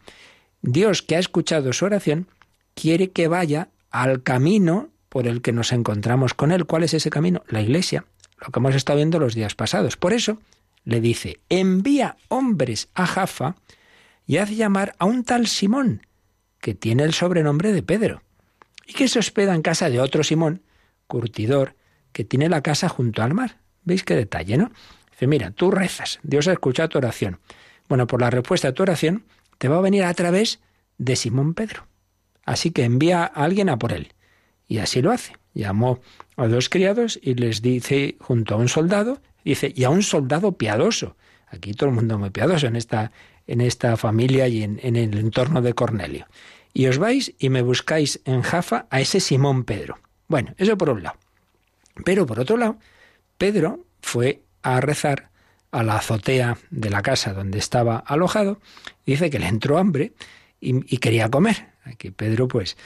Dios que ha escuchado su oración quiere que vaya al camino por el que nos encontramos con Él. ¿Cuál es ese camino? La iglesia, lo que hemos estado viendo los días pasados. Por eso, le dice, envía hombres a Jafa y haz llamar a un tal Simón, que tiene el sobrenombre de Pedro, y que se hospeda en casa de otro Simón, curtidor, que tiene la casa junto al mar. ¿Veis qué detalle, no? Dice, mira, tú rezas, Dios ha escuchado tu oración. Bueno, por la respuesta a tu oración te va a venir a través de Simón Pedro. Así que envía a alguien a por él. Y así lo hace. Llamó a dos criados y les dice junto a un soldado, Dice, y a un soldado piadoso. Aquí todo el mundo muy piadoso en esta, en esta familia y en, en el entorno de Cornelio. Y os vais y me buscáis en Jafa a ese Simón Pedro. Bueno, eso por un lado. Pero por otro lado, Pedro fue a rezar a la azotea de la casa donde estaba alojado. Dice que le entró hambre y, y, quería comer. Aquí Pedro, pues,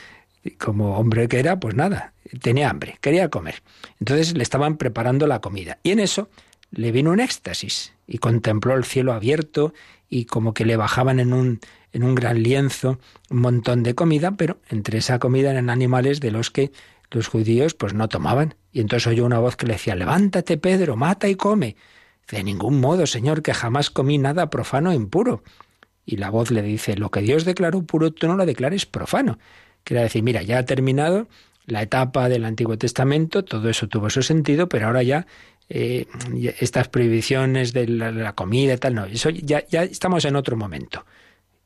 como hombre que era, pues nada, tenía hambre, quería comer. Entonces le estaban preparando la comida. Y en eso le vino un éxtasis y contempló el cielo abierto y como que le bajaban en un, en un gran lienzo un montón de comida, pero entre esa comida eran animales de los que los judíos pues no tomaban. Y entonces oyó una voz que le decía, levántate Pedro, mata y come. De ningún modo, Señor, que jamás comí nada profano e impuro. Y la voz le dice, lo que Dios declaró puro, tú no lo declares profano. Quiere decir, mira, ya ha terminado la etapa del Antiguo Testamento, todo eso tuvo su sentido, pero ahora ya eh, estas prohibiciones de la, comida y tal, no, eso ya, ya estamos en otro momento.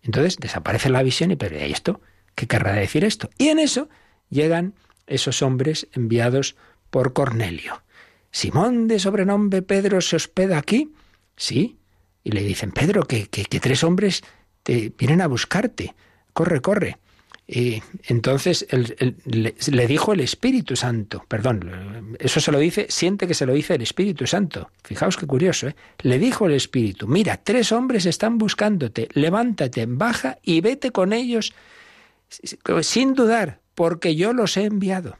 Entonces desaparece la visión y, pero ¿y esto? ¿Qué querrá decir esto? Y en eso llegan esos hombres enviados por Cornelio. Simón de sobrenombre Pedro se hospeda aquí. Sí. Y le dicen, Pedro, que, que, que tres hombres te vienen a buscarte. Corre, corre. Y entonces le, dijo el Espíritu Santo, perdón, eso se lo dice, siente que se lo dice el Espíritu Santo. Fijaos qué curioso, ¿eh? Le dijo el Espíritu, mira, tres hombres están buscándote, levántate, baja y vete con ellos sin dudar, porque yo los he enviado.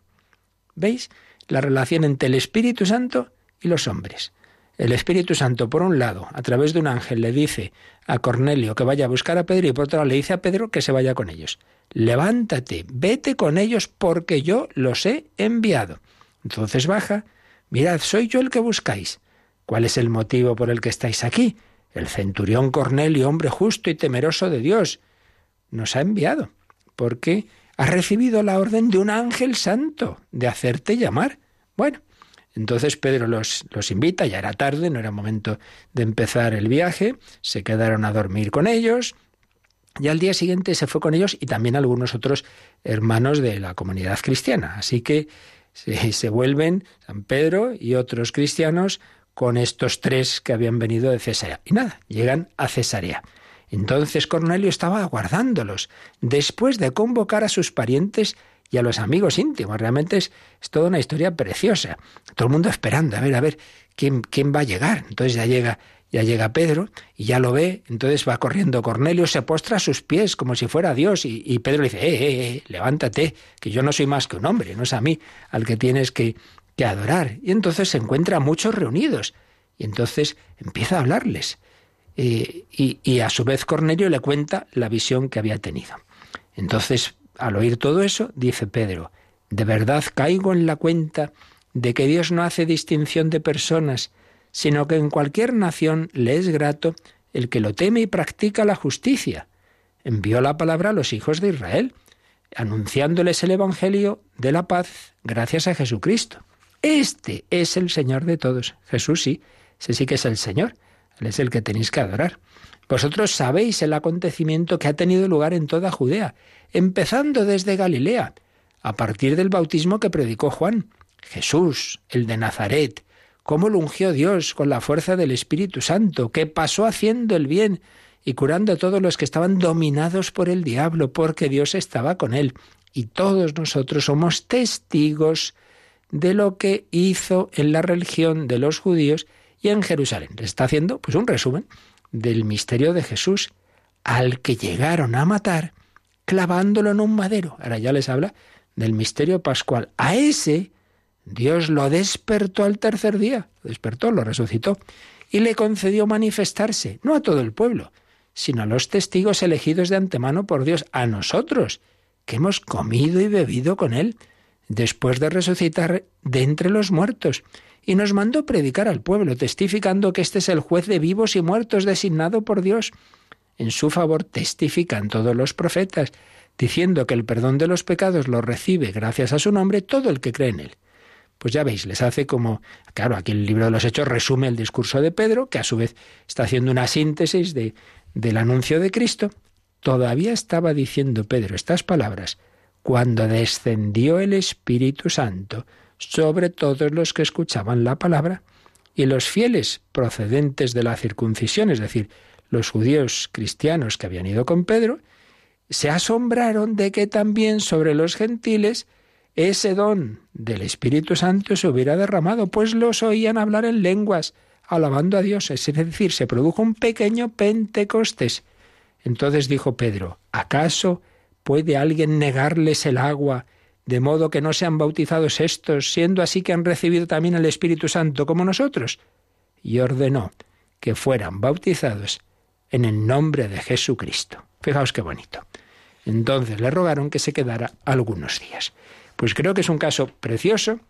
¿Veis? La relación entre el Espíritu Santo y los hombres. El Espíritu Santo, por un lado, a través de un ángel, le dice a Cornelio que vaya a buscar a Pedro y por otro lado le dice a Pedro que se vaya con ellos. Levántate, vete con ellos porque yo los he enviado. Entonces baja, mirad, soy yo el que buscáis. ¿Cuál es el motivo por el que estáis aquí? El centurión Cornelio, hombre justo y temeroso de Dios. nos ha enviado, porque ha recibido la orden de un ángel santo de hacerte llamar. Bueno, entonces Pedro los, los, invita, ya era tarde, no era momento de empezar el viaje, se quedaron a dormir con ellos, y al día siguiente se fue con ellos y también algunos otros hermanos de la comunidad cristiana. Así que se, se vuelven San Pedro y otros cristianos con estos tres que habían venido de Cesarea. Y nada, llegan a Cesarea. Entonces Cornelio estaba aguardándolos, después de convocar a sus parientes y a los amigos íntimos. Realmente es, toda una historia preciosa. Todo el mundo esperando, a ver, a ver, ¿quién, quién va a llegar? Entonces ya llega, ya llega Pedro y ya lo ve, entonces va corriendo Cornelio, se postra a sus pies como si fuera Dios y, Pedro le dice, eh, eh, eh, levántate, que yo no soy más que un hombre, no es a mí al que tienes que, que adorar. Y entonces se encuentra a muchos reunidos y entonces empieza a hablarles. Eh, y, a su vez Cornelio le cuenta la visión que había tenido. Entonces, al oír todo eso, dice Pedro, ¿de verdad caigo en la cuenta de que Dios no hace distinción de personas, sino que en cualquier nación le es grato el que lo teme y practica la justicia? Envió la palabra a los hijos de Israel, anunciándoles el Evangelio de la paz gracias a Jesucristo. Este es el Señor de todos. Jesús sí, ese sí que es el Señor. Él es el que tenéis que adorar. Vosotros sabéis el acontecimiento que ha tenido lugar en toda Judea, empezando desde Galilea, a partir del bautismo que predicó Juan. Jesús, el de Nazaret, cómo lo ungió Dios con la fuerza del Espíritu Santo, que pasó haciendo el bien y curando a todos los que estaban dominados por el diablo, porque Dios estaba con él. Y todos nosotros somos testigos de lo que hizo en la religión de los judíos y en Jerusalén. Le está haciendo pues un resumen del misterio de Jesús al que llegaron a matar clavándolo en un madero. Ahora ya les habla del misterio pascual. A ese Dios lo despertó al tercer día, lo despertó, lo resucitó y le concedió manifestarse, no a todo el pueblo, sino a los testigos elegidos de antemano por Dios, a nosotros, que hemos comido y bebido con Él, después de resucitar de entre los muertos y nos mandó predicar al pueblo, testificando que este es el juez de vivos y muertos designado por Dios. En su favor testifican todos los profetas, diciendo que el perdón de los pecados lo recibe gracias a su nombre todo el que cree en él. Pues ya veis, les hace como, claro, aquí el libro de los Hechos resume el discurso de Pedro, que a su vez está haciendo una síntesis de, del anuncio de Cristo. Todavía estaba diciendo Pedro estas palabras cuando descendió el Espíritu Santo sobre todos los que escuchaban la palabra, y los fieles procedentes de la circuncisión, es decir, los judíos cristianos que habían ido con Pedro, se asombraron de que también sobre los gentiles ese don del Espíritu Santo se hubiera derramado, pues los oían hablar en lenguas, alabando a Dios. Es decir, se produjo un pequeño Pentecostés. Entonces dijo Pedro, ¿acaso puede alguien negarles el agua de modo que no sean bautizados estos, siendo así que han recibido también el Espíritu Santo como nosotros? Y ordenó que fueran bautizados en el nombre de Jesucristo. Fijaos qué bonito. Entonces le rogaron que se quedara algunos días. Pues creo que es un caso precioso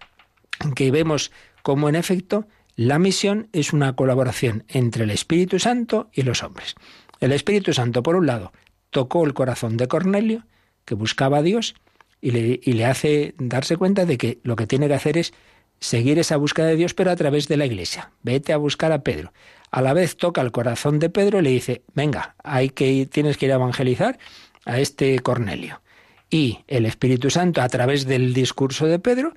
en que vemos cómo en efecto la misión es una colaboración entre el Espíritu Santo y los hombres. El Espíritu Santo, por un lado, tocó el corazón de Cornelio, que buscaba a Dios, y le, hace darse cuenta de que lo que tiene que hacer es seguir esa búsqueda de Dios, pero a través de la iglesia. Vete a buscar a Pedro. A la vez toca el corazón de Pedro y le dice, venga, hay que ir, tienes que ir a evangelizar a este Cornelio. Y el Espíritu Santo, a través del discurso de Pedro,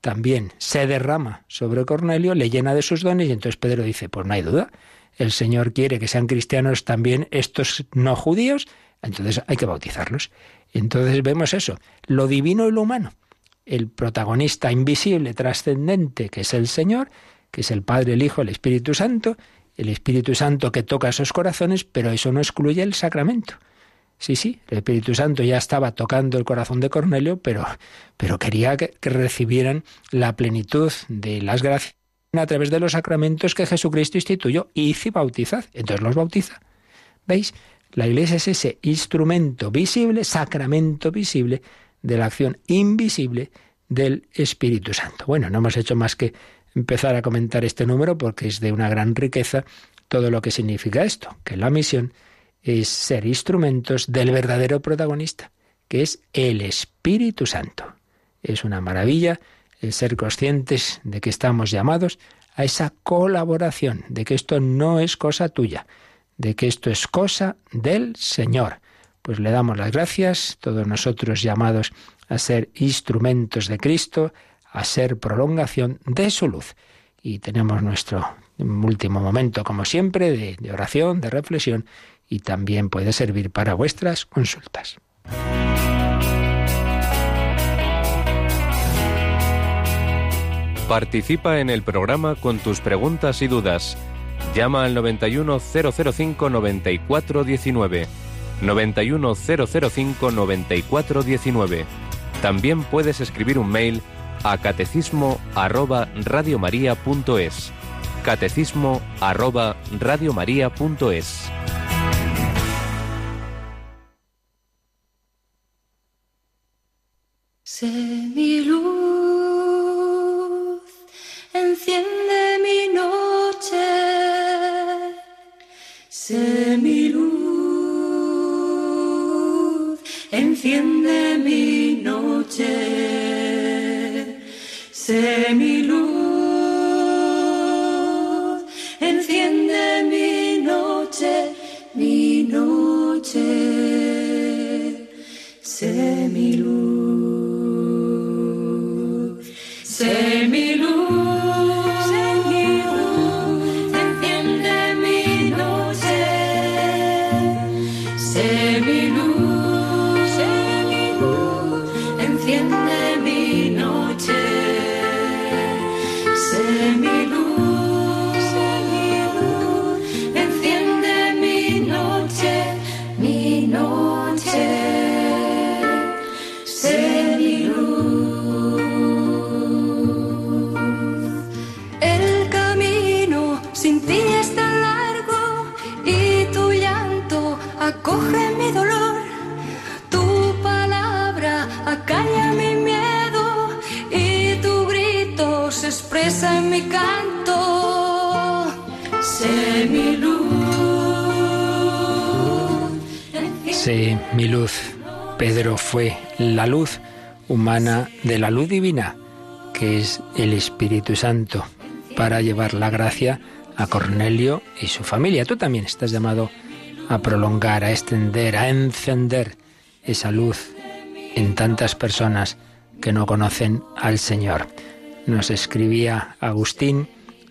también se derrama sobre Cornelio, le llena de sus dones, y entonces Pedro dice, pues no hay duda, el Señor quiere que sean cristianos también estos no judíos, entonces hay que bautizarlos. Entonces vemos eso, lo divino y lo humano. El protagonista invisible, trascendente, que es el Señor, que es el Padre, el Hijo, el Espíritu Santo, el Espíritu Santo que toca esos corazones, pero eso no excluye el sacramento. Sí, sí, el Espíritu Santo ya estaba tocando el corazón de Cornelio, pero, pero quería que, recibieran la plenitud de las gracias a través de los sacramentos que Jesucristo instituyó y hizo bautizar. Entonces los bautiza. ¿Veis? La Iglesia es ese instrumento visible, sacramento visible, de la acción invisible del Espíritu Santo. Bueno, no hemos hecho más que empezar a comentar este número porque es de una gran riqueza todo lo que significa esto, que la misión es ser instrumentos del verdadero protagonista, que es el Espíritu Santo. Es una maravilla el ser conscientes de que estamos llamados a esa colaboración, de que esto no es cosa tuya, de que esto es cosa del Señor. Pues le damos las gracias, todos nosotros llamados a ser instrumentos de Cristo, a ser prolongación de su luz. Y tenemos nuestro último momento, como siempre, de, oración, de reflexión, y también puede servir para vuestras consultas. Participa en el programa con tus preguntas y dudas. Llama al 91005 9419. 91005 9419. También puedes escribir un mail a catecismo arroba radiomaria.es. Catecismo arroba radiomaria.es. Sé mi luz, enciende Sé mi luz, enciende mi noche. Sé mi luz, enciende mi noche, mi noche. Sé mi luz, mi canto. Sé mi luz. Sé mi luz. Pedro fue la luz humana de la luz divina, que es el Espíritu Santo, para llevar la gracia a Cornelio y su familia. Tú también estás llamado a prolongar, a extender, a encender esa luz en tantas personas que no conocen al Señor. Nos escribía Agustín,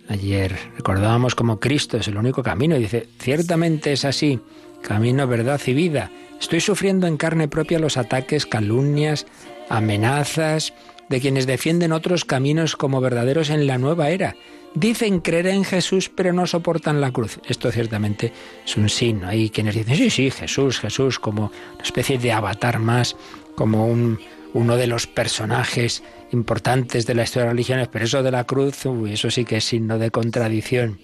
ayer recordábamos como Cristo es el único camino, y dice, ciertamente es así, camino, verdad y vida. Estoy sufriendo en carne propia los ataques, calumnias, amenazas de quienes defienden otros caminos como verdaderos en la nueva era. Dicen creer en Jesús, pero no soportan la cruz. Esto ciertamente es un signo. Hay quienes dicen, sí, sí, Jesús, Jesús, como una especie de avatar más, como un, uno de los personajes importantes de la historia de las religiones, pero eso de la cruz, uy, eso sí que es signo de contradicción.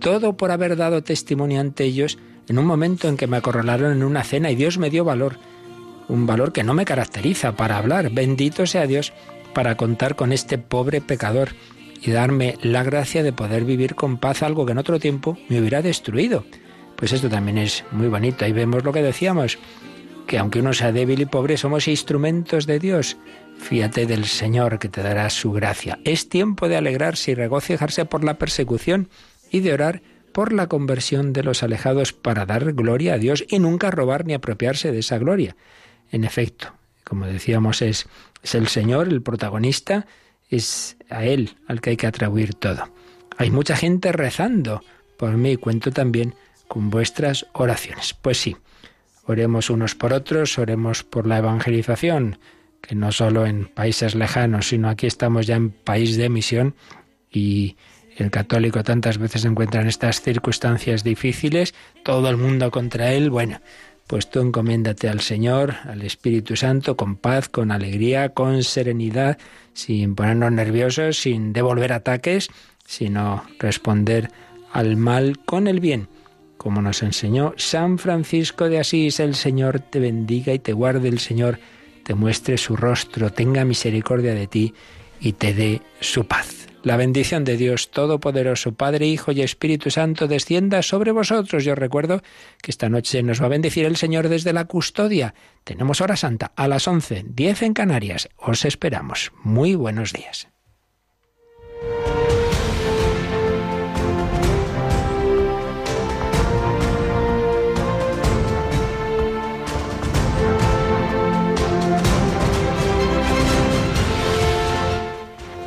Todo por haber dado testimonio ante ellos en un momento en que me acorralaron en una cena y Dios me dio valor, un valor que no me caracteriza para hablar. Bendito sea Dios para contar con este pobre pecador y darme la gracia de poder vivir con paz algo que en otro tiempo me hubiera destruido. Pues esto también es muy bonito. Ahí vemos lo que decíamos, que aunque uno sea débil y pobre, somos instrumentos de Dios. Fíate del Señor que te dará su gracia. Es tiempo de alegrarse y regocijarse por la persecución y de orar por la conversión de los alejados para dar gloria a Dios y nunca robar ni apropiarse de esa gloria. En efecto, como decíamos, es, es el Señor el protagonista, es a Él al que hay que atribuir todo. Hay mucha gente rezando por mí, cuento también con vuestras oraciones. Pues sí, oremos unos por otros, oremos por la evangelización, que no solo en países lejanos, sino aquí estamos ya en país de misión y el católico tantas veces se encuentra en estas circunstancias difíciles, todo el mundo contra él, bueno, pues tú encomiéndate al Señor, al Espíritu Santo, con paz, con alegría, con serenidad, sin ponernos nerviosos, sin devolver ataques, sino responder al mal con el bien. Como nos enseñó San Francisco de Asís, el Señor te bendiga y te guarde, el Señor te muestre su rostro, tenga misericordia de ti y te dé su paz. La bendición de Dios Todopoderoso, Padre, Hijo y Espíritu Santo, descienda sobre vosotros. Yo recuerdo que esta noche nos va a bendecir el Señor desde la custodia. Tenemos hora santa a las 11, 10 en Canarias. Os esperamos. Muy buenos días.